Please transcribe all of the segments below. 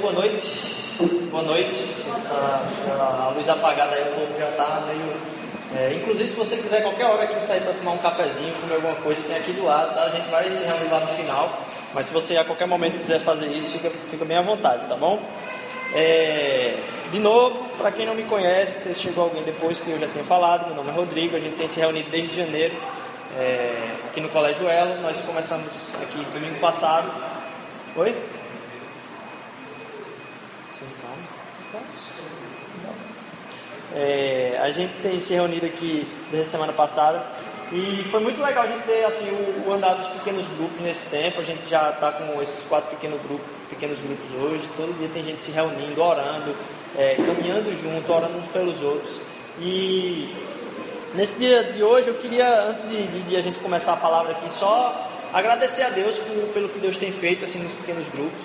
boa noite. Boa noite. A, a luz apagada aí, o povo já está meio. É, inclusive, se você quiser qualquer hora aqui sair para tomar um cafezinho, comer alguma coisa, tem aqui do lado, tá? A gente vai se reunir lá no final. Mas se você a qualquer momento quiser fazer isso, fica, fica bem à vontade, tá bom? É, de novo, para quem não me conhece, se chegou alguém depois que eu já tinha falado, meu nome é Rodrigo, a gente tem se reunido desde janeiro é, aqui no Colégio Elo. Nós começamos aqui domingo passado. Oi? É, a gente tem se reunido aqui desde semana passada e foi muito legal a gente ver assim, o, o andar dos pequenos grupos nesse tempo. A gente já está com esses quatro pequenos grupos, pequenos grupos hoje. Todo dia tem gente se reunindo, orando, é, caminhando junto, orando uns pelos outros. E nesse dia de hoje eu queria, antes de, de, de a gente começar a palavra aqui, só agradecer a Deus por, pelo que Deus tem feito assim nos pequenos grupos.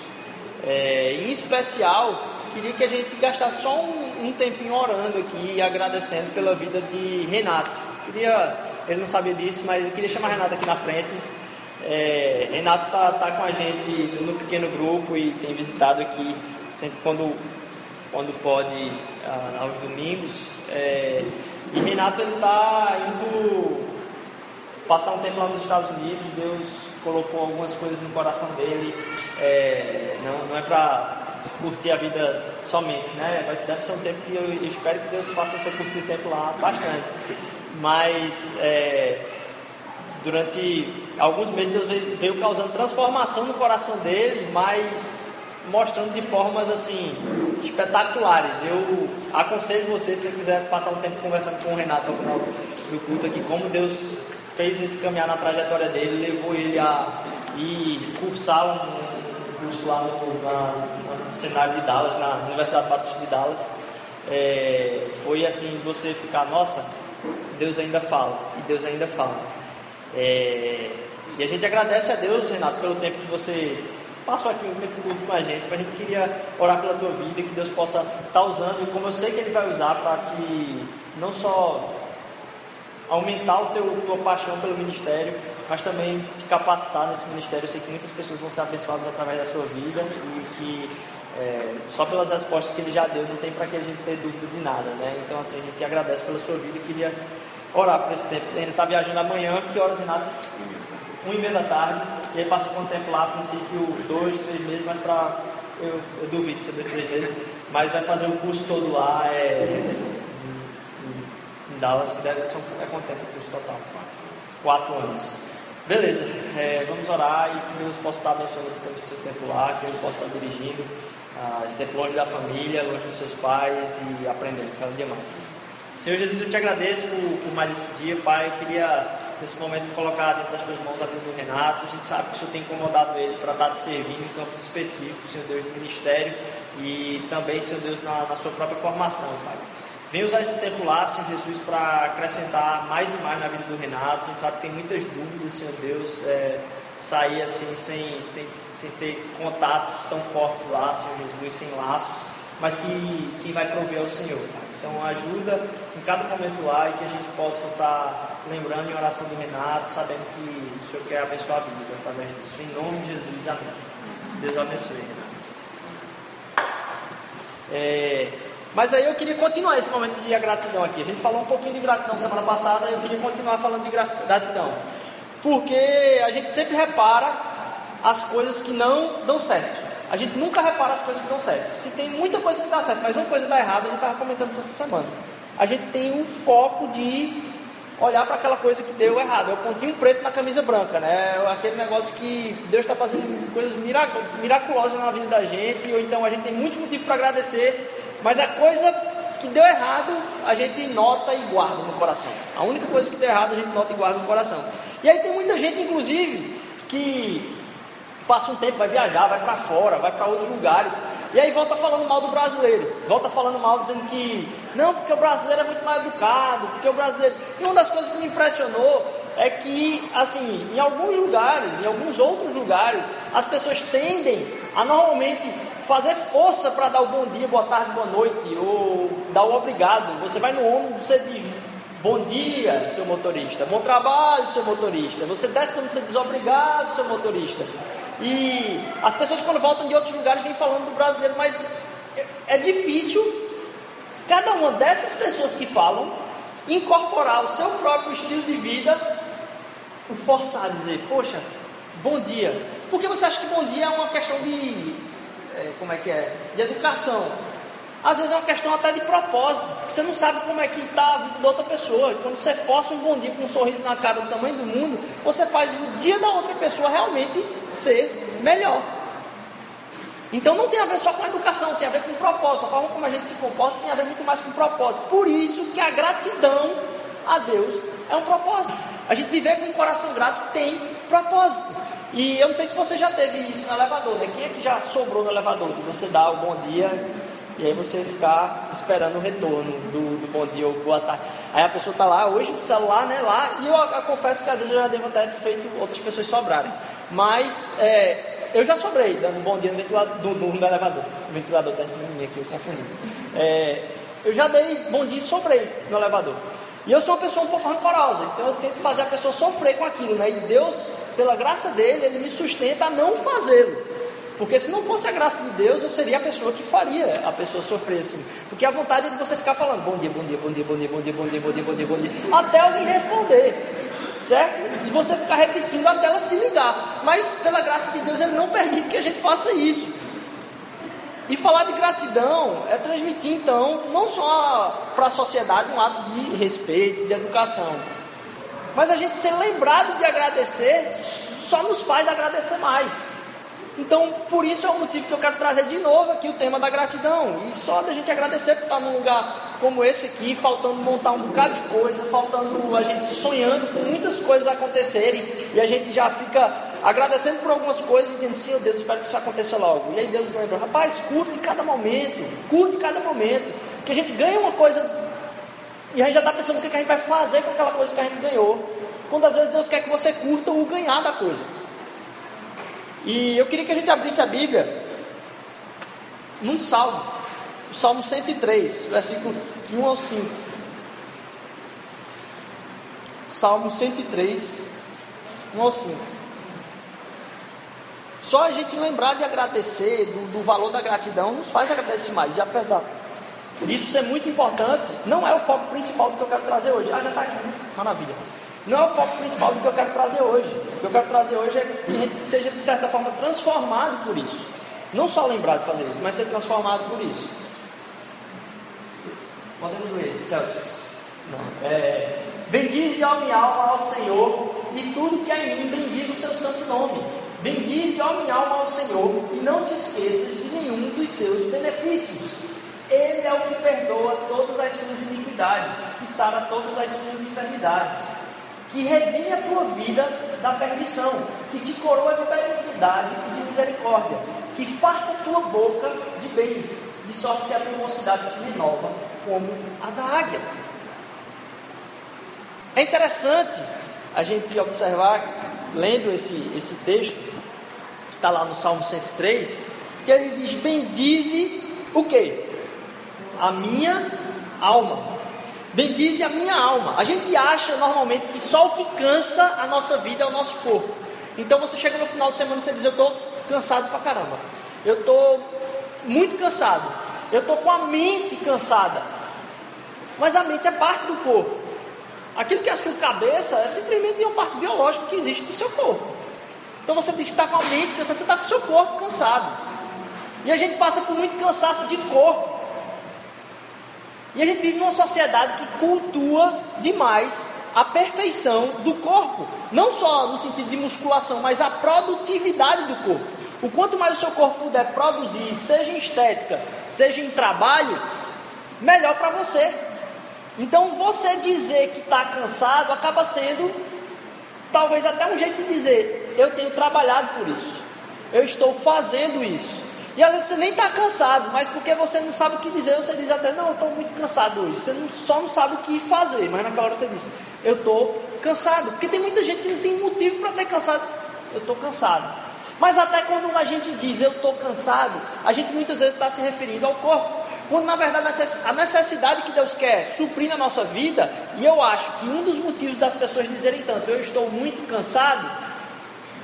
É, em especial, queria que a gente gastasse só um, um tempinho orando aqui e agradecendo pela vida de Renato. Queria, ele não sabia disso, mas eu queria chamar Renato aqui na frente. É, Renato está tá com a gente no pequeno grupo e tem visitado aqui sempre quando, quando pode aos domingos. É, e Renato está indo passar um tempo lá nos Estados Unidos. Deus colocou algumas coisas no coração dele. É, não, não é para curtir a vida somente, né? Mas deve ser um tempo que eu espero que Deus faça você curtir o tempo lá bastante. Mas é, durante alguns meses Deus veio, causando transformação no coração dele, mas mostrando de formas assim espetaculares. Eu aconselho você, se você quiser passar um tempo conversando com o Renato ao final do culto aqui, como Deus fez esse caminhar na trajetória dele, levou ele a ir cursar um curso lá no, na, no cenário de Dallas, na Universidade Batista de Dallas, é, foi assim, você ficar, nossa, Deus ainda fala, e Deus ainda fala. É, e a gente agradece a Deus, Renato, pelo tempo que você passou aqui um tempo com a gente, mas a gente queria orar pela tua vida, que Deus possa estar tá usando, como eu sei que Ele vai usar, para que não só aumentar o teu, tua paixão pelo ministério, mas também te capacitar nesse ministério. Eu sei que muitas pessoas vão ser abençoadas através da sua vida e que é, só pelas respostas que ele já deu não tem para que a gente ter dúvida de nada, né? Então assim, a gente agradece pela sua vida e queria orar por esse tempo. Ele está viajando amanhã, que horas, Renato? Um e meia da tarde, e aí passa quanto tempo lá, a princípio dois, três meses, mas para eu, eu, duvido ser dois, três meses, mas vai fazer o curso todo lá, é, em Dallas, que deve um, é quanto tempo o curso total? Quatro anos. Beleza, é, vamos orar e que Deus possa estar abençoando esse tempo, seu tempo lá, que Ele possa estar dirigindo ah, tempo longe da família, longe dos seus pais e aprendendo cada dia mais. Senhor Jesus, eu te agradeço por, por mais esse dia, Pai. Eu queria nesse momento colocar dentro das tuas mãos a vida do Renato. A gente sabe que o Senhor tem incomodado ele para estar te servindo em campos específicos, Senhor Deus, no ministério e também, Senhor Deus, na, na sua própria formação, Pai. Vem usar esse tempo lá, Senhor Jesus, para acrescentar mais e mais na vida do Renato. A gente sabe que tem muitas dúvidas, Senhor Deus, é, sair assim sem, sem, sem ter contatos tão fortes lá, Senhor Jesus, sem laços, mas que quem vai prover é o Senhor. Então ajuda em cada momento lá e que a gente possa estar lembrando em oração do Renato, sabendo que o Senhor quer abençoar vidas através disso. Em nome de Jesus, amém. Deus abençoe, Renato. É, mas aí eu queria continuar esse momento de gratidão aqui. A gente falou um pouquinho de gratidão semana passada, eu queria continuar falando de gratidão. Porque a gente sempre repara as coisas que não dão certo. A gente nunca repara as coisas que dão certo. Se tem muita coisa que dá certo, mas uma coisa dá errado, a gente estava comentando isso essa semana. A gente tem um foco de olhar para aquela coisa que deu errado. É o pontinho preto na camisa branca, né? É aquele negócio que Deus está fazendo coisas miraculosas na vida da gente, ou então a gente tem muito motivo para agradecer, mas a coisa que deu errado, a gente nota e guarda no coração. A única coisa que deu errado, a gente nota e guarda no coração. E aí tem muita gente, inclusive, que passa um tempo, vai viajar, vai para fora, vai para outros lugares, e aí volta falando mal do brasileiro, volta falando mal dizendo que não, porque o brasileiro é muito mais educado, porque o brasileiro. E uma das coisas que me impressionou é que, assim, em alguns lugares, em alguns outros lugares, as pessoas tendem a normalmente fazer força para dar o bom dia, boa tarde, boa noite, ou dar o obrigado. Você vai no ônibus, você diz bom dia, seu motorista, bom trabalho, seu motorista. Você desce quando você diz obrigado, seu motorista. E as pessoas quando voltam de outros lugares vêm falando do brasileiro, mas é, é difícil cada uma dessas pessoas que falam incorporar o seu próprio estilo de vida, forçar a dizer, poxa, bom dia. Porque você acha que bom dia é uma questão de, é, como é que é, de educação. Às vezes é uma questão até de propósito, porque você não sabe como é que está a vida da outra pessoa. Quando você força um bom dia com um sorriso na cara do tamanho do mundo, você faz o dia da outra pessoa realmente ser melhor. Então não tem a ver só com a educação, tem a ver com o propósito. A forma como a gente se comporta tem a ver muito mais com o propósito. Por isso que a gratidão a Deus é um propósito. A gente viver com um coração grato tem propósito. E eu não sei se você já teve isso no elevador, né? Quem é que já sobrou no elevador? De você dar o bom dia e aí você ficar esperando o retorno do, do bom dia ou boa tarde. Aí a pessoa está lá, hoje no celular, né, lá, e eu, eu, confesso que às vezes eu já devo ter feito outras pessoas sobrarem. Mas é, eu já sobrei, dando bom dia no ventilador, do, do, do elevador. O ventilador cima de mim aqui, eu confundi. É, eu já dei bom dia e sobrei no elevador. E eu sou uma pessoa um pouco rancorosa, então eu tento fazer a pessoa sofrer com aquilo, né? E Deus, pela graça dele, ele me sustenta a não fazê-lo. Porque se não fosse a graça de Deus, eu seria a pessoa que faria a pessoa sofrer assim. Porque a vontade é de você ficar falando bom dia, bom dia, bom dia, bom dia, bom dia, bom dia, bom dia, bom dia, bom dia, até alguém responder. Certo? E você ficar repetindo até ela se ligar. Mas pela graça de Deus, Ele não permite que a gente faça isso. E falar de gratidão é transmitir, então, não só para a sociedade um ato de respeito, de educação, mas a gente ser lembrado de agradecer só nos faz agradecer mais. Então, por isso é o motivo que eu quero trazer de novo aqui o tema da gratidão. E só da gente agradecer por estar num lugar como esse aqui, faltando montar um bocado de coisa, faltando a gente sonhando com muitas coisas acontecerem, e a gente já fica agradecendo por algumas coisas e dizendo, Senhor Deus, espero que isso aconteça logo. E aí Deus lembra, rapaz, curte cada momento, curte cada momento, que a gente ganha uma coisa e a gente já está pensando o que a gente vai fazer com aquela coisa que a gente ganhou. Quando às vezes Deus quer que você curta o ganhar da coisa. E eu queria que a gente abrisse a Bíblia num salmo, o Salmo 103, versículo 1 ao 5. Salmo 103, 1 ao 5. Só a gente lembrar de agradecer, do, do valor da gratidão, nos faz agradecer mais. E apesar disso ser muito importante, não é o foco principal do que eu quero trazer hoje. Ah, já está aqui, né? maravilha não é o foco principal do que eu quero trazer hoje. O que eu quero trazer hoje é que a gente seja, de certa forma, transformado por isso. Não só lembrar de fazer isso, mas ser transformado por isso. Podemos ler, Celsius. É, bendize ó minha alma ao Senhor, e tudo que há em mim, bendiga o seu santo nome. Bendize ó minha alma ao Senhor, e não te esqueças de nenhum dos seus benefícios. Ele é o que perdoa todas as suas iniquidades, que sara todas as suas enfermidades que redime a tua vida da perdição, que te coroa de benignidade e de misericórdia, que farta a tua boca de bens, de sorte que a tua mocidade se renova como a da águia. É interessante a gente observar, lendo esse, esse texto, que está lá no Salmo 103, que ele diz: Bendize o que? A minha alma. Bendize a minha alma. A gente acha normalmente que só o que cansa a nossa vida é o nosso corpo. Então você chega no final de semana e você diz: Eu estou cansado pra caramba. Eu estou muito cansado. Eu estou com a mente cansada. Mas a mente é parte do corpo. Aquilo que é a sua cabeça é simplesmente uma parte biológica que existe no seu corpo. Então você diz que está com a mente cansada, você está com o seu corpo cansado. E a gente passa por muito cansaço de corpo. E a gente vive numa sociedade que cultua demais a perfeição do corpo, não só no sentido de musculação, mas a produtividade do corpo. O quanto mais o seu corpo puder produzir, seja em estética, seja em trabalho, melhor para você. Então você dizer que está cansado acaba sendo talvez até um jeito de dizer: eu tenho trabalhado por isso, eu estou fazendo isso. E às vezes você nem está cansado, mas porque você não sabe o que dizer, você diz até, não, estou muito cansado hoje. Você só não sabe o que fazer, mas naquela hora você diz, eu estou cansado. Porque tem muita gente que não tem motivo para ter cansado. Eu estou cansado. Mas até quando a gente diz eu estou cansado, a gente muitas vezes está se referindo ao corpo. Quando na verdade a necessidade que Deus quer suprir na nossa vida, e eu acho que um dos motivos das pessoas dizerem tanto, eu estou muito cansado,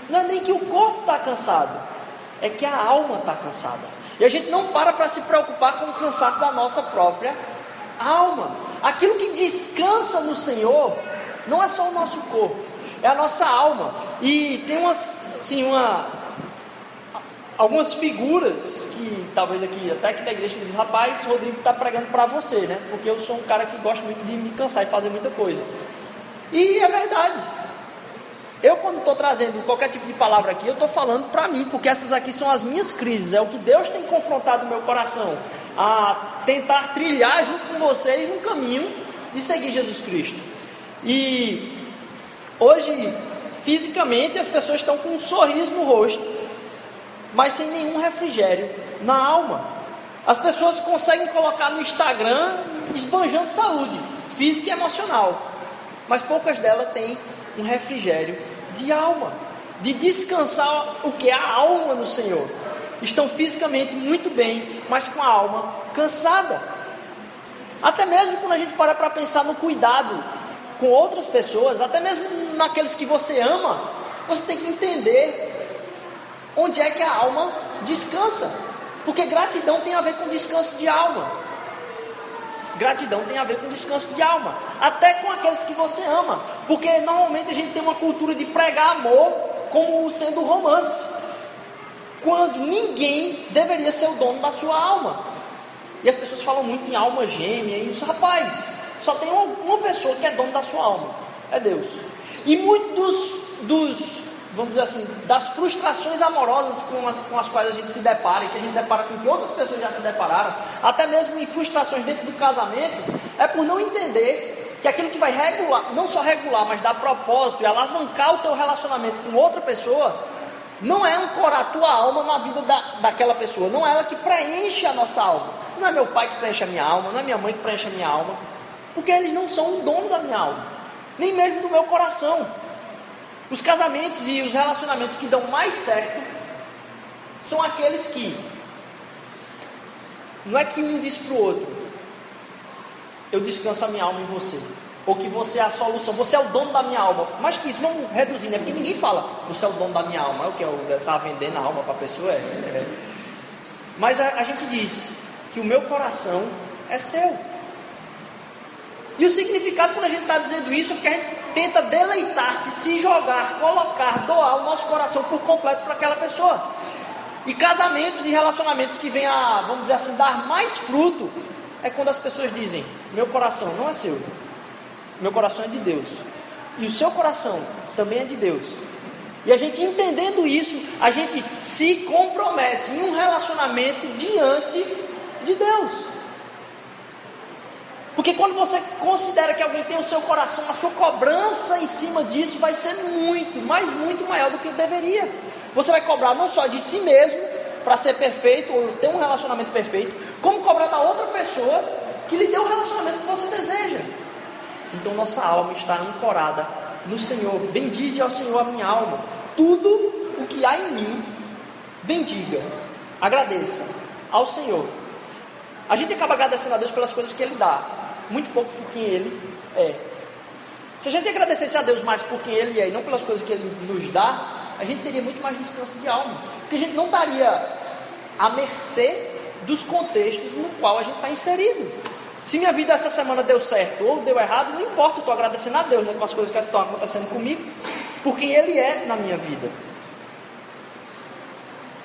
Não é nem que o corpo está cansado, é que a alma está cansada. E a gente não para para se preocupar com o cansaço da nossa própria alma. Aquilo que descansa no Senhor não é só o nosso corpo, é a nossa alma. E tem umas, assim, uma, algumas figuras que talvez aqui, até que da igreja, diz: rapaz, Rodrigo está pregando para você, né? Porque eu sou um cara que gosta muito de me cansar e fazer muita coisa. E é verdade. Eu, quando estou trazendo qualquer tipo de palavra aqui, eu estou falando para mim, porque essas aqui são as minhas crises, é o que Deus tem confrontado o meu coração, a tentar trilhar junto com vocês no caminho de seguir Jesus Cristo. E hoje, fisicamente, as pessoas estão com um sorriso no rosto, mas sem nenhum refrigério na alma. As pessoas conseguem colocar no Instagram esbanjando saúde física e emocional, mas poucas delas têm um refrigério de alma, de descansar o que? A alma no Senhor. Estão fisicamente muito bem, mas com a alma cansada. Até mesmo quando a gente para para pensar no cuidado com outras pessoas, até mesmo naqueles que você ama, você tem que entender onde é que a alma descansa. Porque gratidão tem a ver com descanso de alma. Gratidão tem a ver com descanso de alma, até com aqueles que você ama, porque normalmente a gente tem uma cultura de pregar amor como sendo romance, quando ninguém deveria ser o dono da sua alma. E as pessoas falam muito em alma gêmea, e os rapaz, só tem uma pessoa que é dono da sua alma, é Deus. E muitos dos vamos dizer assim, das frustrações amorosas com as, com as quais a gente se depara e que a gente depara com que outras pessoas já se depararam, até mesmo em frustrações dentro do casamento, é por não entender que aquilo que vai regular, não só regular, mas dar propósito e alavancar o teu relacionamento com outra pessoa, não é ancorar a tua alma na vida da, daquela pessoa, não é ela que preenche a nossa alma. Não é meu pai que preenche a minha alma, não é minha mãe que preenche a minha alma, porque eles não são o dono da minha alma, nem mesmo do meu coração. Os casamentos e os relacionamentos que dão mais certo são aqueles que não é que um diz para o outro, eu descanso a minha alma em você, ou que você é a solução, você é o dono da minha alma, mas que isso vamos reduzindo, é porque ninguém fala, você é o dono da minha alma, é o que? Está vendendo a alma para a pessoa? É, é. Mas a, a gente diz que o meu coração é seu. E o significado quando a gente está dizendo isso é porque a gente tenta deleitar-se, se jogar, colocar, doar o nosso coração por completo para aquela pessoa. E casamentos e relacionamentos que vêm a, vamos dizer assim, dar mais fruto, é quando as pessoas dizem: Meu coração não é seu, meu coração é de Deus. E o seu coração também é de Deus. E a gente entendendo isso, a gente se compromete em um relacionamento diante de Deus. Porque quando você considera que alguém tem o seu coração, a sua cobrança em cima disso vai ser muito, mas muito maior do que deveria. Você vai cobrar não só de si mesmo, para ser perfeito ou ter um relacionamento perfeito, como cobrar da outra pessoa que lhe deu o relacionamento que você deseja. Então nossa alma está ancorada no Senhor. Bendize ao Senhor a minha alma. Tudo o que há em mim, bendiga, agradeça ao Senhor. A gente acaba agradecendo a Deus pelas coisas que Ele dá, muito pouco por quem Ele é. Se a gente agradecesse a Deus mais por quem Ele é e não pelas coisas que Ele nos dá, a gente teria muito mais descanso de alma. Porque a gente não estaria à mercê dos contextos no qual a gente está inserido. Se minha vida essa semana deu certo ou deu errado, não importa, eu estou agradecendo a Deus né, com as coisas que estão acontecendo comigo, por quem Ele é na minha vida.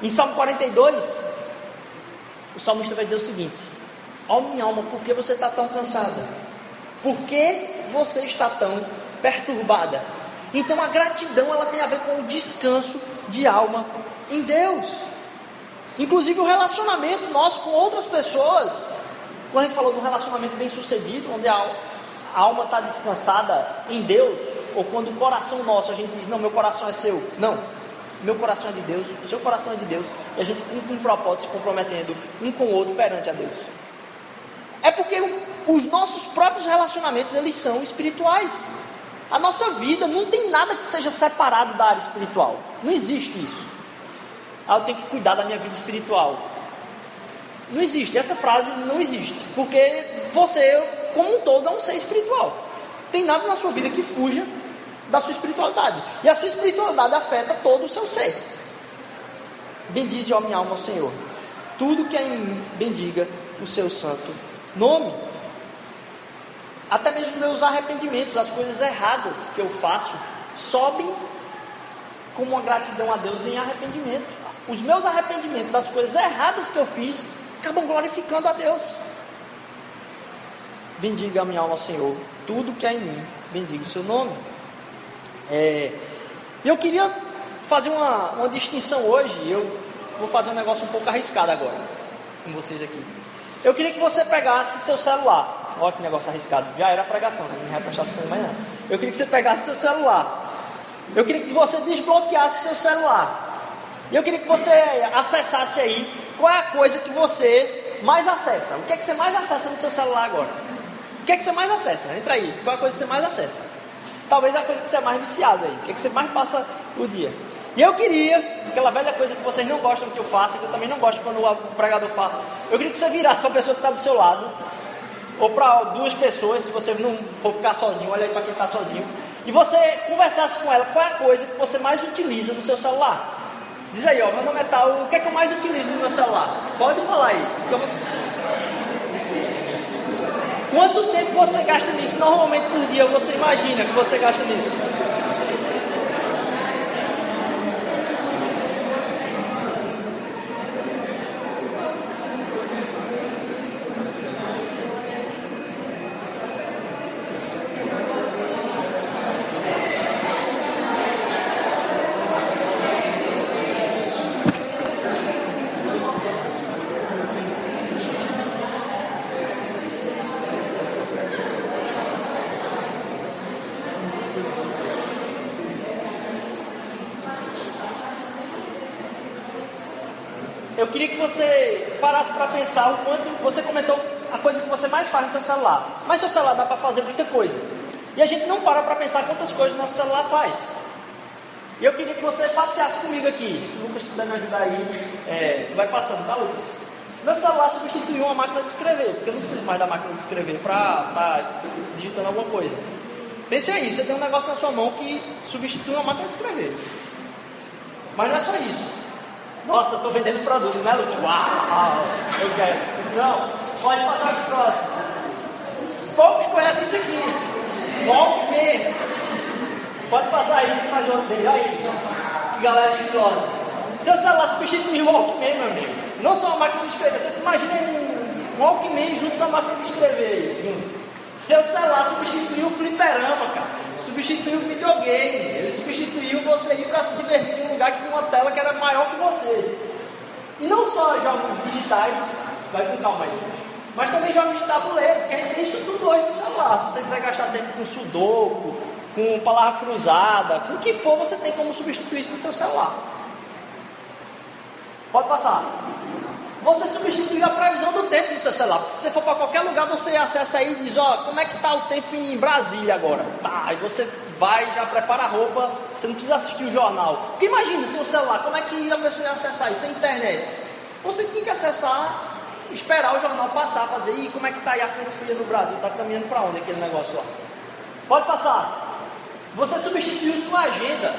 Em Salmo 42, o salmista vai dizer o seguinte: Ó oh, minha alma, por que você está tão cansada? Por que você está tão perturbada? Então a gratidão ela tem a ver com o descanso de alma em Deus. Inclusive o relacionamento nosso com outras pessoas. Quando a gente falou de um relacionamento bem sucedido, onde a alma está descansada em Deus, ou quando o coração nosso, a gente diz, não, meu coração é seu. Não, meu coração é de Deus, o seu coração é de Deus, e a gente cumpre um propósito se comprometendo um com o outro perante a Deus. É porque os nossos próprios relacionamentos, eles são espirituais. A nossa vida não tem nada que seja separado da área espiritual. Não existe isso. Ah, eu tenho que cuidar da minha vida espiritual. Não existe, essa frase não existe. Porque você, como um todo, é um ser espiritual. Tem nada na sua vida que fuja da sua espiritualidade. E a sua espiritualidade afeta todo o seu ser. Bendize, ó minha alma, ao Senhor. Tudo que é em mim, bendiga o seu santo nome. Até mesmo meus arrependimentos, as coisas erradas que eu faço, sobem como uma gratidão a Deus em arrependimento. Os meus arrependimentos das coisas erradas que eu fiz acabam glorificando a Deus. Bendiga a minha alma Senhor, tudo que há em mim, bendiga o seu nome. É, eu queria fazer uma, uma distinção hoje, eu vou fazer um negócio um pouco arriscado agora com vocês aqui. Eu queria que você pegasse seu celular. Olha que negócio arriscado. Já era pregação, né? não vai prestar atenção mais não. Eu queria que você pegasse seu celular. Eu queria que você desbloqueasse seu celular. E eu queria que você acessasse aí qual é a coisa que você mais acessa. O que é que você mais acessa no seu celular agora? O que é que você mais acessa? Entra aí. Qual é a coisa que você mais acessa? Talvez a coisa que você é mais viciado aí. O que é que você mais passa o dia? E eu queria, aquela velha coisa que vocês não gostam que eu faça, que eu também não gosto quando o pregador fala, eu queria que você virasse para a pessoa que está do seu lado, ou para duas pessoas, se você não for ficar sozinho, olha aí para quem está sozinho, e você conversasse com ela qual é a coisa que você mais utiliza no seu celular. Diz aí, ó, meu nome é tal, o que é que eu mais utilizo no meu celular? Pode falar aí. Quanto tempo você gasta nisso normalmente por dia? Você imagina que você gasta nisso? Eu queria que você parasse para pensar o quanto você comentou a coisa que você mais faz no seu celular. Mas seu celular dá para fazer muita coisa. E a gente não para para pensar quantas coisas nosso celular faz. E eu queria que você passeasse comigo aqui. Se o Lucas puder me ajudar aí, é, vai passando, tá, Lucas? Meu celular substituiu uma máquina de escrever, porque eu não preciso mais da máquina de escrever para estar tá digitando alguma coisa. Pense aí, você tem um negócio na sua mão que substitui uma máquina de escrever. Mas não é só isso. Nossa, estou vendendo produto, né, Lucas? Uau, eu quero. Não, pode passar para o próximo. Poucos conhecem isso aqui. Walkman. Pode passar aí para o dele. Aí, que galera escola. Seu celular substituiu o Walkman, meu amigo. Não só a máquina de escrever. Você imagina um Walkman junto com a máquina de escrever. Seu celular substituiu o fliperama, cara substituiu o videogame, ele substituiu você ir para se divertir em um lugar que tem uma tela que era maior que você. E não só jogos digitais, vai com calma aí, mas também jogos de tabuleiro, porque a gente tem isso tudo hoje no celular. Se você quiser gastar tempo com sudoku, com palavra cruzada, com o que for, você tem como substituir isso no seu celular. Pode passar. Você substituiu a previsão do tempo no seu celular. Porque se você for para qualquer lugar, você acessa aí e diz, ó, como é que está o tempo em Brasília agora? Tá, aí você vai, já prepara a roupa, você não precisa assistir o jornal. Porque imagina, sem o celular, como é que a pessoa ia acessar isso? Sem internet. Você tem que acessar, esperar o jornal passar para dizer, Ih, como é que está aí a frente fria no Brasil? Está caminhando para onde aquele negócio lá? Pode passar. Você substituiu sua agenda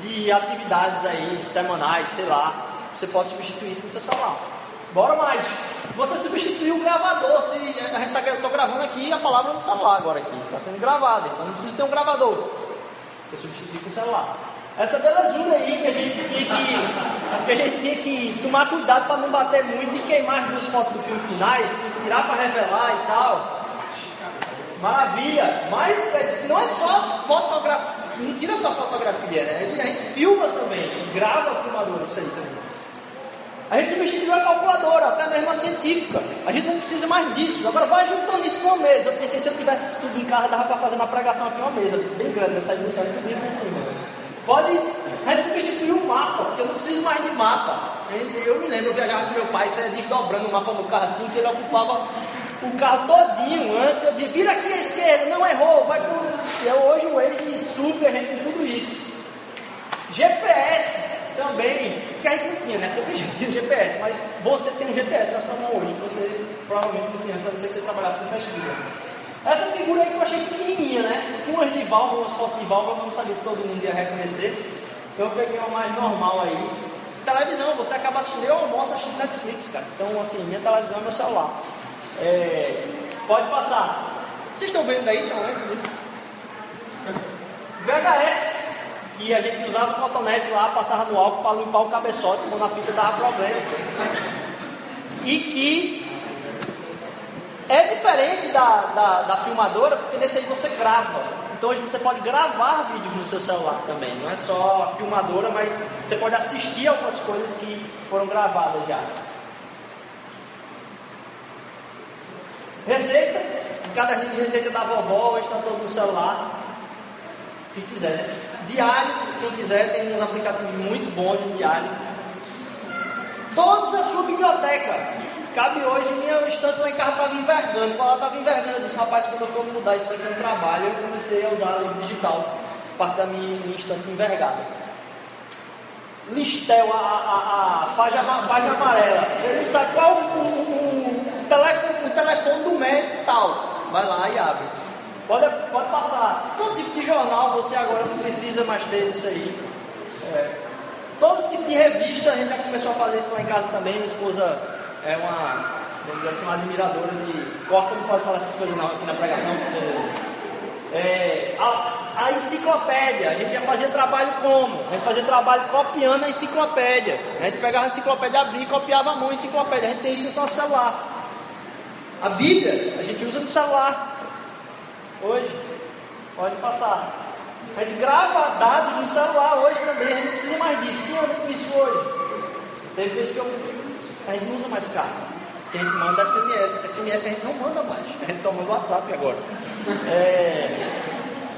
de atividades aí, semanais, sei lá. Você pode substituir isso no seu celular. Bora mais. Você substituiu o gravador. Se a gente tá, gravando aqui a palavra no celular agora aqui. Está sendo gravado, então não precisa ter um gravador. Eu substituí com o celular. Essa belezura aí que a gente tinha que, que, a gente tinha que tomar cuidado para não bater muito e queimar as duas fotos do filme finais, tirar para revelar e tal. Maravilha! Mas não é só fotografia, não tira só fotografia, né? A gente filma também, grava a filmadora, isso aí também. A gente substituiu a calculadora, até mesmo a científica. A gente não precisa mais disso. Agora vai juntando isso numa mesa. Eu pensei, se eu tivesse isso tudo em casa, dava para fazer uma pregação aqui uma mesa, bem grande, eu saí do céu e em cima. Pode, a gente substituiu o mapa, porque eu não preciso mais de mapa. Eu me lembro, eu viajava com meu pai, saia desdobrando o mapa no carro assim, que ele ocupava o carro todinho antes. Eu dizia, vira aqui à esquerda, não errou, vai. Eu, hoje o Waze super, a gente com tudo isso. GPS, também, que aí não tinha, né? Gente tinha GPS, mas você tem um GPS na sua mão hoje, você provavelmente não tinha antes, a não ser que você trabalhasse com pesquisa. Essa figura aí que eu achei pequenininha, né? Fumas de válvula, umas fotos de válvula, não sabia se todo mundo ia reconhecer. Então eu peguei uma mais normal aí. Televisão, você acaba assistindo, eu almoço assistindo Netflix, cara. Então, assim, minha televisão é meu celular. É, pode passar. Vocês estão vendo aí? Não, é? VHS, que a gente usava o cotonete lá, passava no álcool para limpar o cabeçote quando a fita dava problema. E que é diferente da, da, da filmadora, porque nesse aí você grava. Então hoje você pode gravar vídeos no seu celular também. Não é só a filmadora, mas você pode assistir algumas coisas que foram gravadas já. Receita, cada de receita da vovó, hoje está todo no celular. Se quiser, né? Diário, quem quiser, tem uns aplicativos muito bons de diário. Toda a sua biblioteca. Cabe hoje, minha estante lá em casa estava envergando. Quando ela estava envergando, eu disse, rapaz, quando eu for mudar isso vai ser um trabalho, eu comecei a usar livro digital, parte da minha, minha estante envergada. Listel, a, a, a, página, página amarela. Você não sabe qual o, o, o, telefone, o telefone do médico tal. Vai lá e abre. Pode, pode passar. Todo tipo de jornal você agora não precisa mais ter isso aí. É. Todo tipo de revista, a gente já começou a fazer isso lá em casa também. Minha esposa é uma, vamos dizer assim, uma admiradora de. Corta, não pode falar essas coisas não, aqui na pregação. É, a, a, enciclopédia, a gente já fazia trabalho como? A gente fazia trabalho copiando a enciclopédia. A gente pegava a enciclopédia, abria e copiava a mão a enciclopédia. A gente tem isso no nosso celular. A Bíblia, a gente usa no celular. Hoje, pode passar. A gente grava dados no celular hoje também, a gente não precisa mais disso. Quem anda com isso hoje? Teve vezes que eu a gente não usa mais carta. A gente manda SMS. SMS a gente não manda mais. A gente só manda WhatsApp agora. É,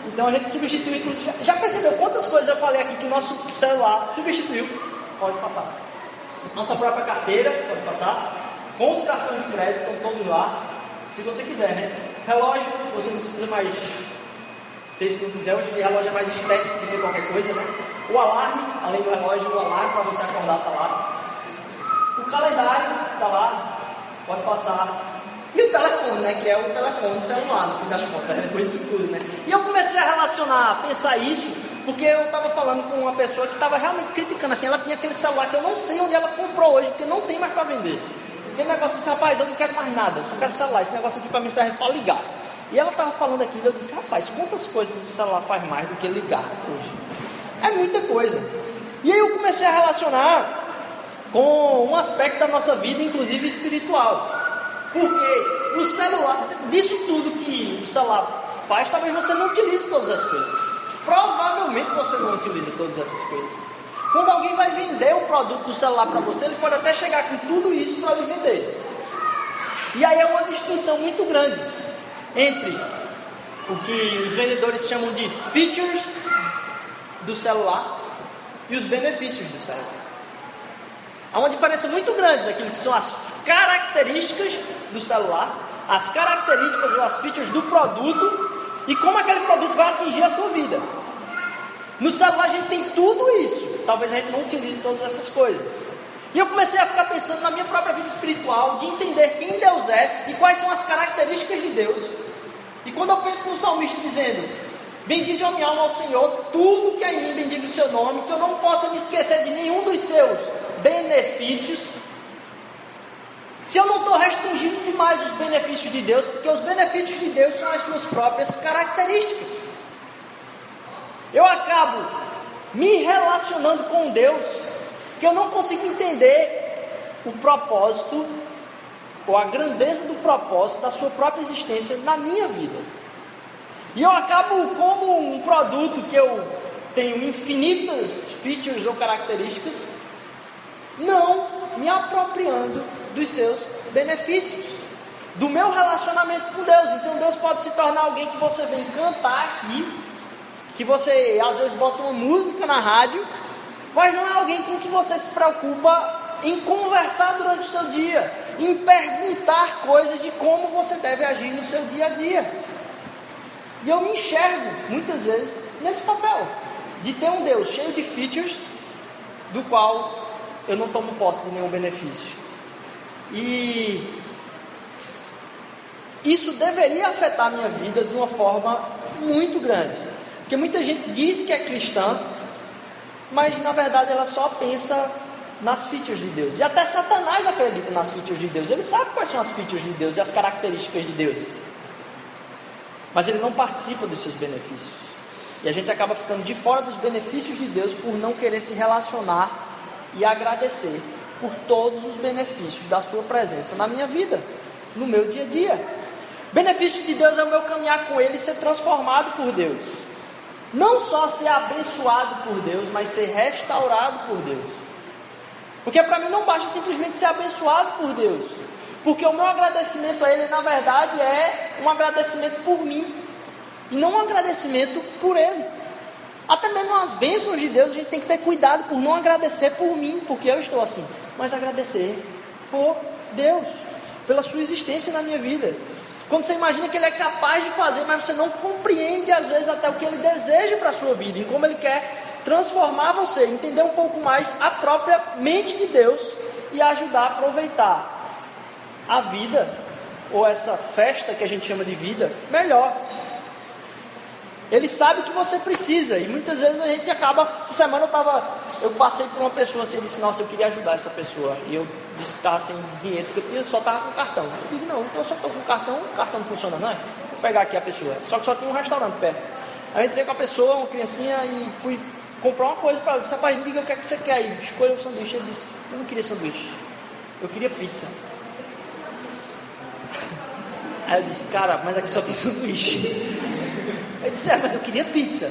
então a gente inclusive. Já percebeu quantas coisas eu falei aqui que o nosso celular substituiu? Pode passar. Nossa própria carteira, pode passar. Com os cartões de crédito, estão todos lá. Se você quiser, né? Relógio, você não precisa mais ter se não quiser. Hoje relógio é mais estético do que qualquer coisa, né? O alarme, além do relógio, o alarme para você acordar está lá. O calendário está lá, pode passar. E o telefone, né? Que é o telefone celular, no fim das contas, é depois disso tudo, né? E eu comecei a relacionar, a pensar isso, porque eu estava falando com uma pessoa que estava realmente criticando, assim, ela tinha aquele celular que eu não sei onde ela comprou hoje, porque não tem mais para vender. Aquele negócio disse, rapaz, eu não quero mais nada, eu só quero celular, esse negócio aqui para mim serve para ligar. E ela estava falando aquilo, eu disse, rapaz, quantas coisas o celular faz mais do que ligar hoje? É muita coisa. E aí eu comecei a relacionar com um aspecto da nossa vida, inclusive espiritual. Porque o celular, disso tudo que o celular faz, talvez você não utilize todas as coisas. Provavelmente você não utiliza todas essas coisas. Quando alguém vai vender o produto do celular para você, ele pode até chegar com tudo isso para lhe vender. E aí é uma distinção muito grande entre o que os vendedores chamam de features do celular e os benefícios do celular. Há uma diferença muito grande daquilo que são as características do celular, as características ou as features do produto e como aquele produto vai atingir a sua vida. No celular a gente tem tudo isso, talvez a gente não utilize todas essas coisas. E eu comecei a ficar pensando na minha própria vida espiritual, de entender quem Deus é e quais são as características de Deus. E quando eu penso no salmista dizendo: Bendize a minha alma ao Senhor, tudo que é em mim bendiga o seu nome, que eu não possa me esquecer de nenhum dos seus benefícios, se eu não estou restringindo demais os benefícios de Deus, porque os benefícios de Deus são as suas próprias características. Eu acabo me relacionando com Deus que eu não consigo entender o propósito ou a grandeza do propósito da sua própria existência na minha vida. E eu acabo como um produto que eu tenho infinitas features ou características, não me apropriando dos seus benefícios, do meu relacionamento com Deus. Então Deus pode se tornar alguém que você vem cantar aqui, que você às vezes bota uma música na rádio, mas não é alguém com que você se preocupa em conversar durante o seu dia, em perguntar coisas de como você deve agir no seu dia a dia. E eu me enxergo muitas vezes nesse papel de ter um Deus cheio de features, do qual eu não tomo posse de nenhum benefício. E isso deveria afetar a minha vida de uma forma muito grande. Porque muita gente diz que é cristã, mas na verdade ela só pensa nas features de Deus. E até Satanás acredita nas features de Deus. Ele sabe quais são as features de Deus e as características de Deus. Mas ele não participa dos seus benefícios. E a gente acaba ficando de fora dos benefícios de Deus por não querer se relacionar e agradecer por todos os benefícios da sua presença na minha vida, no meu dia a dia. Benefício de Deus é o meu caminhar com Ele e ser transformado por Deus. Não só ser abençoado por Deus, mas ser restaurado por Deus. Porque para mim não basta simplesmente ser abençoado por Deus. Porque o meu agradecimento a Ele, na verdade, é um agradecimento por mim. E não um agradecimento por Ele. Até mesmo as bênçãos de Deus, a gente tem que ter cuidado por não agradecer por mim, porque eu estou assim. Mas agradecer por Deus, pela sua existência na minha vida. Quando você imagina que ele é capaz de fazer, mas você não compreende às vezes até o que ele deseja para a sua vida, em como ele quer transformar você, entender um pouco mais a própria mente de Deus e ajudar a aproveitar a vida, ou essa festa que a gente chama de vida, melhor. Ele sabe o que você precisa, e muitas vezes a gente acaba. Essa semana eu estava. Eu passei por uma pessoa assim, disse, nossa, eu queria ajudar essa pessoa. E eu disse que estava sem dinheiro, porque eu só estava com cartão. Eu digo, não, então eu só estou com cartão, o cartão não funciona, não é? Vou pegar aqui a pessoa. Só que só tinha um restaurante perto. Aí eu entrei com a pessoa, uma criancinha, e fui comprar uma coisa para ela. Disse, rapaz, diga o que é que você quer aí. Escolha um sanduíche. Ele disse, eu não queria sanduíche. Eu queria pizza. Aí eu disse, cara, mas aqui só tem sanduíche. Ele disse, é, mas eu queria pizza.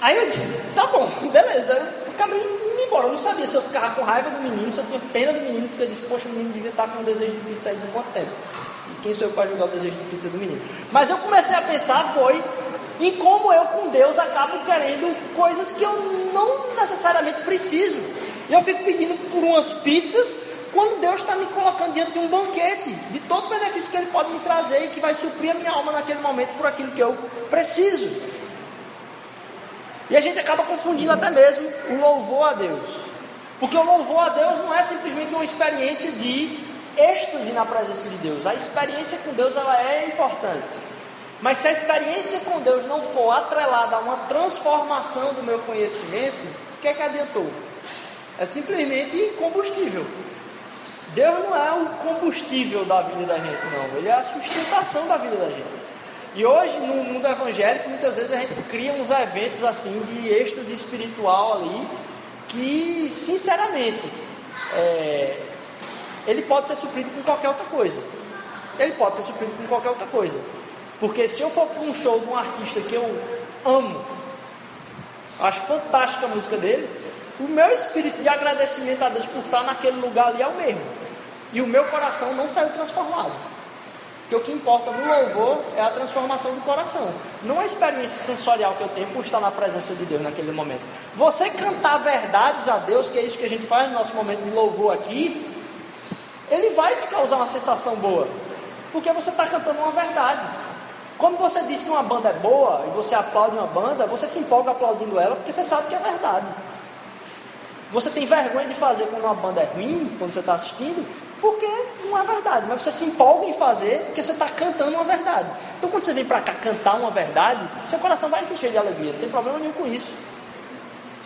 Aí eu disse, tá bom, beleza. Eu acabei indo embora. Eu não sabia se eu ficava com raiva do menino, se eu tinha pena do menino, porque eu disse, poxa, o menino devia estar com um desejo de pizza aí de quanto tempo. E quem sou eu para ajudar o desejo de pizza do menino? Mas eu comecei a pensar, foi em como eu com Deus acabo querendo coisas que eu não necessariamente preciso. E eu fico pedindo por umas pizzas, quando Deus está me colocando diante de um banquete, de todo o benefício que Ele pode me trazer e que vai suprir a minha alma naquele momento por aquilo que eu preciso. E a gente acaba confundindo até mesmo o louvor a Deus. Porque o louvor a Deus não é simplesmente uma experiência de êxtase na presença de Deus. A experiência com Deus ela é importante. Mas se a experiência com Deus não for atrelada a uma transformação do meu conhecimento, o que é que adiantou? É simplesmente combustível. Deus não é o combustível da vida da gente, não. Ele é a sustentação da vida da gente. E hoje, no mundo evangélico, muitas vezes a gente cria uns eventos assim de êxtase espiritual ali, que, sinceramente, é, ele pode ser suprido com qualquer outra coisa. Ele pode ser suprido com qualquer outra coisa. Porque se eu for para um show de um artista que eu amo, acho fantástica a música dele, o meu espírito de agradecimento a Deus por estar naquele lugar ali é o mesmo. E o meu coração não saiu transformado. Porque o que importa no louvor é a transformação do coração, não a experiência sensorial que eu tenho por estar na presença de Deus naquele momento. Você cantar verdades a Deus, que é isso que a gente faz no nosso momento de louvor aqui, ele vai te causar uma sensação boa, porque você está cantando uma verdade. Quando você diz que uma banda é boa e você aplaude uma banda, você se empolga aplaudindo ela porque você sabe que é verdade. Você tem vergonha de fazer quando uma banda é ruim, quando você está assistindo, porque não é verdade, mas você se empolga em fazer porque você está cantando uma verdade. Então quando você vem para cá cantar uma verdade, seu coração vai se encher de alegria, não tem problema nenhum com isso.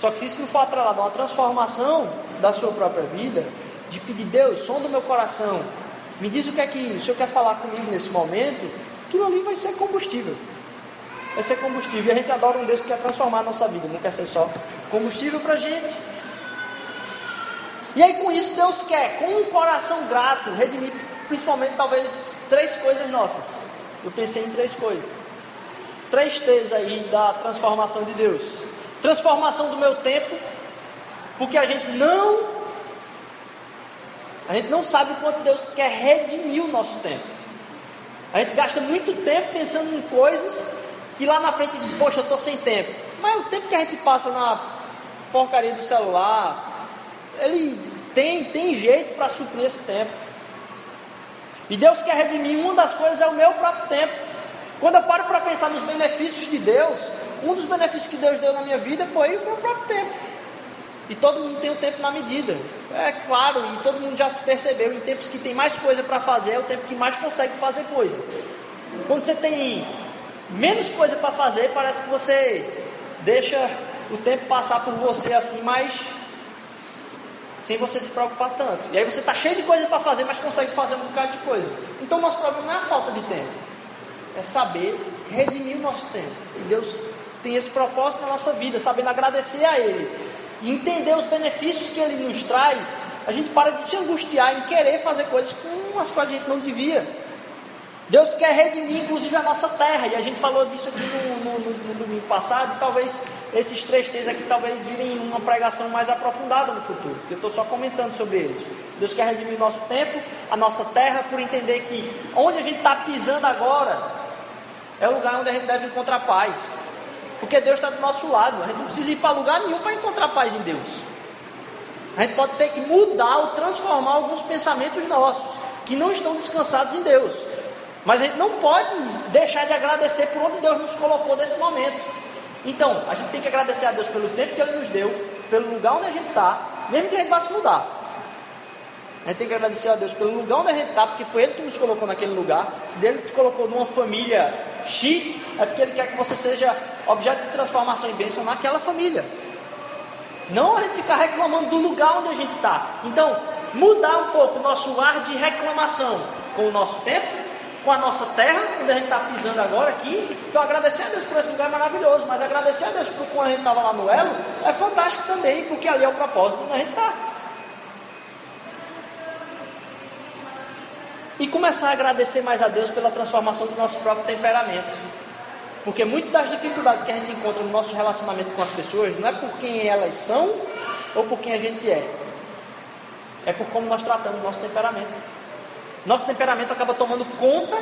Só que se isso não for atrelado a uma transformação da sua própria vida, de pedir, Deus, som do meu coração, me diz o que é que o Senhor quer falar comigo nesse momento, aquilo ali vai ser combustível. Vai ser combustível. E a gente adora um Deus que quer transformar a nossa vida, não quer ser só combustível para a gente. E aí com isso Deus quer, com um coração grato, redimir principalmente talvez três coisas nossas. Eu pensei em três coisas. Três T's aí da transformação de Deus. Transformação do meu tempo, porque a gente não a gente não sabe o quanto Deus quer redimir o nosso tempo. A gente gasta muito tempo pensando em coisas que lá na frente diz, poxa, eu estou sem tempo. Mas o tempo que a gente passa na porcaria do celular, ele tem, tem jeito para suprir esse tempo. E Deus quer redimir, uma das coisas é o meu próprio tempo. Quando eu paro para pensar nos benefícios de Deus, um dos benefícios que Deus deu na minha vida foi o meu próprio tempo. E todo mundo tem um tempo na medida. É claro, e todo mundo já se percebeu, em tempos que tem mais coisa para fazer, é o tempo que mais consegue fazer coisa. Quando você tem menos coisa para fazer, parece que você deixa o tempo passar por você assim, mas sem você se preocupar tanto. E aí você está cheio de coisa para fazer, mas consegue fazer um bocado de coisa. Então nosso problema não é a falta de tempo, é saber redimir o nosso tempo. E Deus tem esse propósito na nossa vida, sabendo agradecer a Ele e entender os benefícios que Ele nos traz, a gente para de se angustiar em querer fazer coisas com as quais a gente não devia. Deus quer redimir, inclusive, a nossa terra, e a gente falou disso aqui no, no, no, no domingo passado, talvez esses três textos aqui talvez virem uma pregação mais aprofundada no futuro, porque eu estou só comentando sobre eles. Deus quer redimir nosso tempo, a nossa terra, por entender que onde a gente está pisando agora é o lugar onde a gente deve encontrar paz. Porque Deus está do nosso lado. A gente não precisa ir para lugar nenhum para encontrar paz em Deus. A gente pode ter que mudar ou transformar alguns pensamentos nossos que não estão descansados em Deus. Mas a gente não pode deixar de agradecer por onde Deus nos colocou nesse momento. Então, a gente tem que agradecer a Deus pelo tempo que Ele nos deu, pelo lugar onde a gente está, mesmo que a gente vá se mudar. A gente tem que agradecer a Deus pelo lugar onde a gente está, porque foi Ele que nos colocou naquele lugar. Se Ele te colocou numa família X, é porque Ele quer que você seja objeto de transformação e bênção naquela família. Não a gente ficar reclamando do lugar onde a gente está. Então, mudar um pouco o nosso ar de reclamação com o nosso tempo, com a nossa terra, onde a gente está pisando agora aqui. Então, agradecer a Deus por esse lugar maravilhoso, mas agradecer a Deus por quando a gente estava lá no Elo é fantástico também, porque ali é o propósito onde a gente está. E começar a agradecer mais a Deus pela transformação do nosso próprio temperamento. Porque muitas das dificuldades que a gente encontra no nosso relacionamento com as pessoas não é por quem elas são ou por quem a gente é. É por como nós tratamos o nosso temperamento. Nosso temperamento acaba tomando conta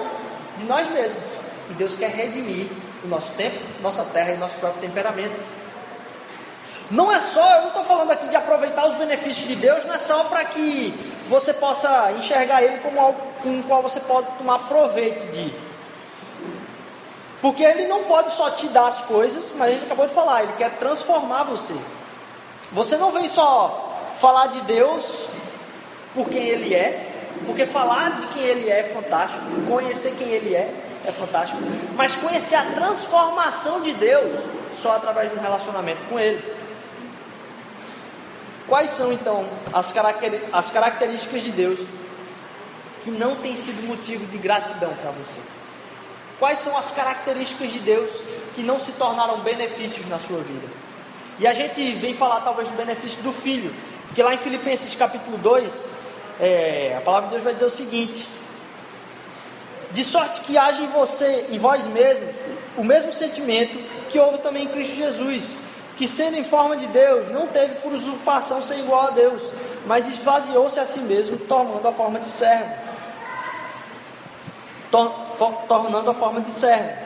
de nós mesmos. E Deus quer redimir o nosso tempo, nossa terra e nosso próprio temperamento. Não é só, eu não estou falando aqui de aproveitar os benefícios de Deus, não é só para que você possa enxergar Ele como algo com o qual você pode tomar proveito de. Porque Ele não pode só te dar as coisas, mas a gente acabou de falar, Ele quer transformar você. Você não vem só falar de Deus por quem Ele é, porque falar de quem Ele é é fantástico, conhecer quem Ele é é fantástico, mas conhecer a transformação de Deus só através de um relacionamento com Ele. Quais são então as, as características de Deus que não têm sido motivo de gratidão para você? Quais são as características de Deus que não se tornaram benefícios na sua vida? E a gente vem falar talvez do benefício do filho, porque lá em Filipenses capítulo 2, é, a palavra de Deus vai dizer o seguinte: De sorte que haja em você, em vós mesmos, o mesmo sentimento que houve também em Cristo Jesus que sendo em forma de Deus, não teve por usurpação ser igual a Deus, mas esvaziou-se a si mesmo, tomando a forma de servo. tornando a forma de servo.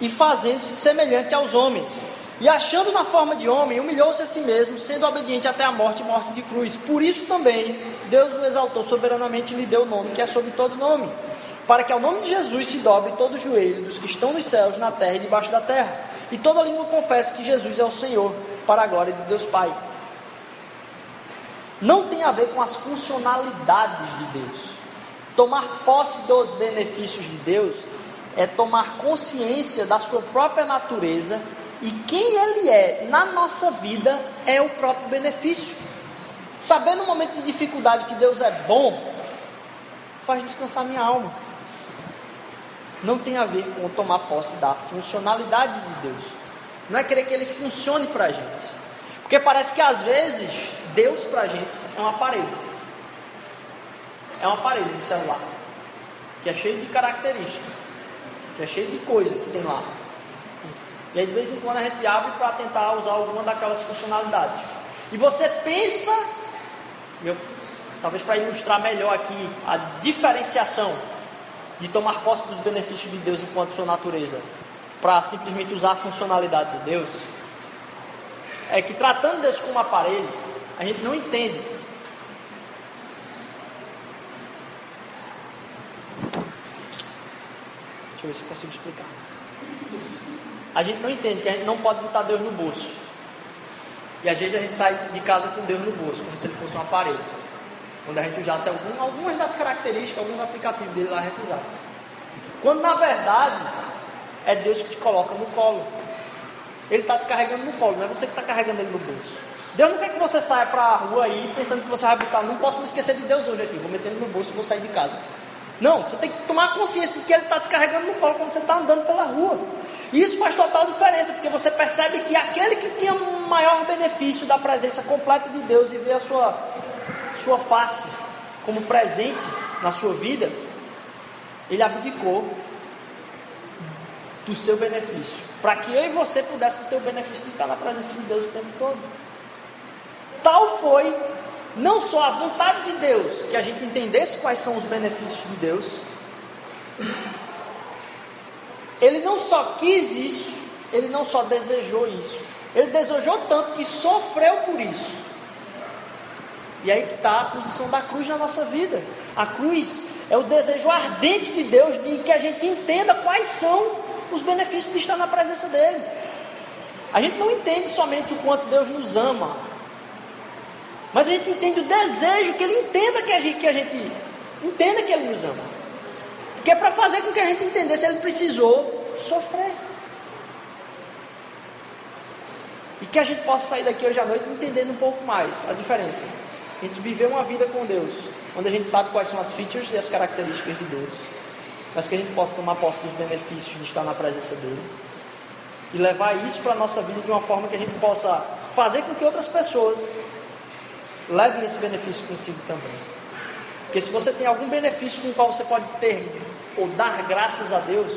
E fazendo-se semelhante aos homens. E achando na forma de homem, humilhou-se a si mesmo, sendo obediente até a morte e morte de cruz. Por isso também Deus o exaltou soberanamente e lhe deu o nome que é sobre todo nome, para que ao nome de Jesus se dobre todo o joelho dos que estão nos céus, na terra e debaixo da terra e toda língua confessa que Jesus é o Senhor, para a glória de Deus Pai. Não tem a ver com as funcionalidades de Deus. Tomar posse dos benefícios de Deus é tomar consciência da sua própria natureza e quem Ele é na nossa vida é o próprio benefício. Saber no momento de dificuldade que Deus é bom, faz descansar minha alma não tem a ver com tomar posse da funcionalidade de Deus. Não é querer que ele funcione para a gente. Porque parece que às vezes Deus para a gente é um aparelho. É um aparelho de celular. Que é cheio de características. Que é cheio de coisa que tem lá. E aí de vez em quando a gente abre para tentar usar alguma daquelas funcionalidades. E você pensa, eu, talvez para ilustrar melhor aqui a diferenciação de tomar posse dos benefícios de Deus enquanto sua natureza, para simplesmente usar a funcionalidade de Deus, é que tratando Deus como aparelho, a gente não entende. Deixa eu ver se eu consigo explicar. A gente não entende que a gente não pode botar Deus no bolso. E às vezes a gente sai de casa com Deus no bolso, como se ele fosse um aparelho. Quando a gente usasse algum, algumas das características, alguns aplicativos dele lá a gente usasse. Quando na verdade é Deus que te coloca no colo. Ele está te carregando no colo, não é você que está carregando ele no bolso. Deus não quer que você saia para a rua aí pensando que você vai botar, não posso me esquecer de Deus hoje aqui, vou meter ele no bolso e vou sair de casa. Não, você tem que tomar consciência de que Ele está te carregando no colo quando você está andando pela rua. Isso faz total diferença, porque você percebe que aquele que tinha maior benefício da presença completa de Deus e ver a sua, sua face como presente na sua vida, ele abdicou do seu benefício, para que eu e você pudéssemos ter o benefício de estar na presença de Deus o tempo todo. Tal foi não só a vontade de Deus, que a gente entendesse quais são os benefícios de Deus, ele não só quis isso, ele não só desejou isso, ele desejou tanto que sofreu por isso. E aí que está a posição da cruz na nossa vida. A cruz é o desejo ardente de Deus de que a gente entenda quais são os benefícios de estar na presença dele. A gente não entende somente o quanto Deus nos ama, mas a gente entende o desejo que ele entenda que a gente, que a gente entenda que ele nos ama. Que é para fazer com que a gente entendesse, ele precisou sofrer. E que a gente possa sair daqui hoje à noite entendendo um pouco mais a diferença entre viver uma vida com Deus, onde a gente sabe quais são as features e as características de Deus, mas que a gente possa tomar posse dos benefícios de estar na presença dele e levar isso para a nossa vida de uma forma que a gente possa fazer com que outras pessoas levem esse benefício consigo também. Porque se você tem algum benefício com o qual você pode ter ou dar graças a Deus,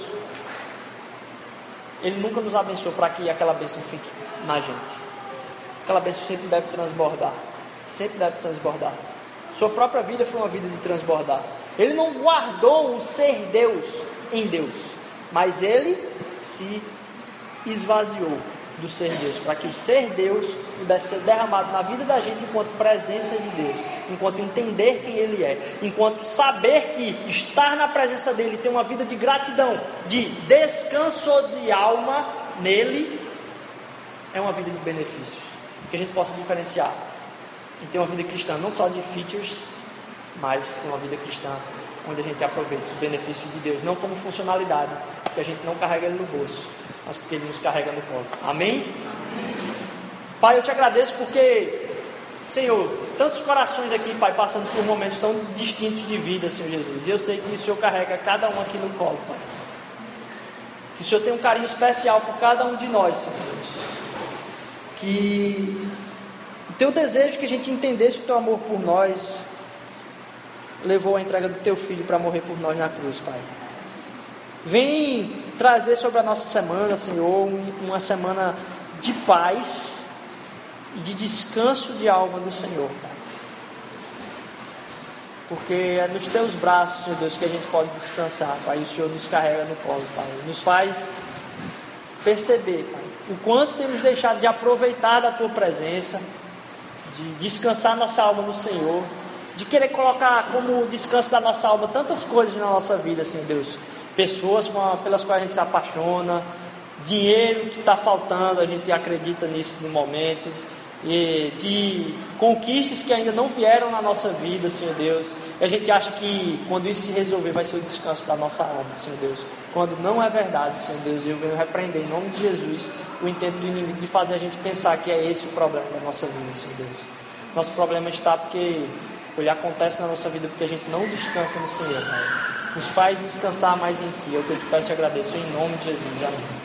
Ele nunca nos abençoou para que aquela bênção fique na gente. Aquela bênção sempre deve transbordar. Sempre deve transbordar. Sua própria vida foi uma vida de transbordar. Ele não guardou o ser Deus em Deus, mas ele se esvaziou do ser Deus, para que o ser Deus pudesse ser derramado na vida da gente enquanto presença de Deus, enquanto entender quem Ele é, enquanto saber que estar na presença dEle, ter uma vida de gratidão, de descanso de alma nele, é uma vida de benefícios, que a gente possa diferenciar e ter uma vida cristã não só de features, mas ter uma vida cristã onde a gente aproveita os benefícios de Deus, não como funcionalidade, que a gente não carrega ele no bolso, mas porque Ele nos carrega no colo. Amém? Pai, eu te agradeço porque, Senhor, tantos corações aqui, Pai, passando por momentos tão distintos de vida, Senhor Jesus. E eu sei que o Senhor carrega cada um aqui no colo, Pai. Que o Senhor tem um carinho especial por cada um de nós, Senhor Jesus. Que o teu desejo que a gente entendesse o teu amor por nós levou a entrega do teu filho para morrer por nós na cruz, Pai. Vem trazer sobre a nossa semana, Senhor, uma semana de paz e de descanso de alma do Senhor, Pai. Porque é nos teus braços, Senhor Deus, que a gente pode descansar, Pai. O Senhor nos carrega no colo, Pai. Nos faz perceber, Pai, o quanto temos deixado de aproveitar da tua presença, de descansar nossa alma no Senhor, de querer colocar como descanso da nossa alma tantas coisas na nossa vida, Senhor Deus pessoas pelas quais a gente se apaixona, dinheiro que está faltando, a gente acredita nisso no momento, e de conquistas que ainda não vieram na nossa vida, Senhor Deus. E a gente acha que quando isso se resolver vai ser o descanso da nossa alma, Senhor Deus. Quando não é verdade, Senhor Deus, eu venho repreender em nome de Jesus o intento do inimigo de fazer a gente pensar que é esse o problema da nossa vida, Senhor Deus. Nosso problema está porque ele acontece na nossa vida porque a gente não descansa no Senhor, Pai. Nos faz descansar mais em Ti. É o que eu te peço e agradeço. Em nome de Jesus. Amém.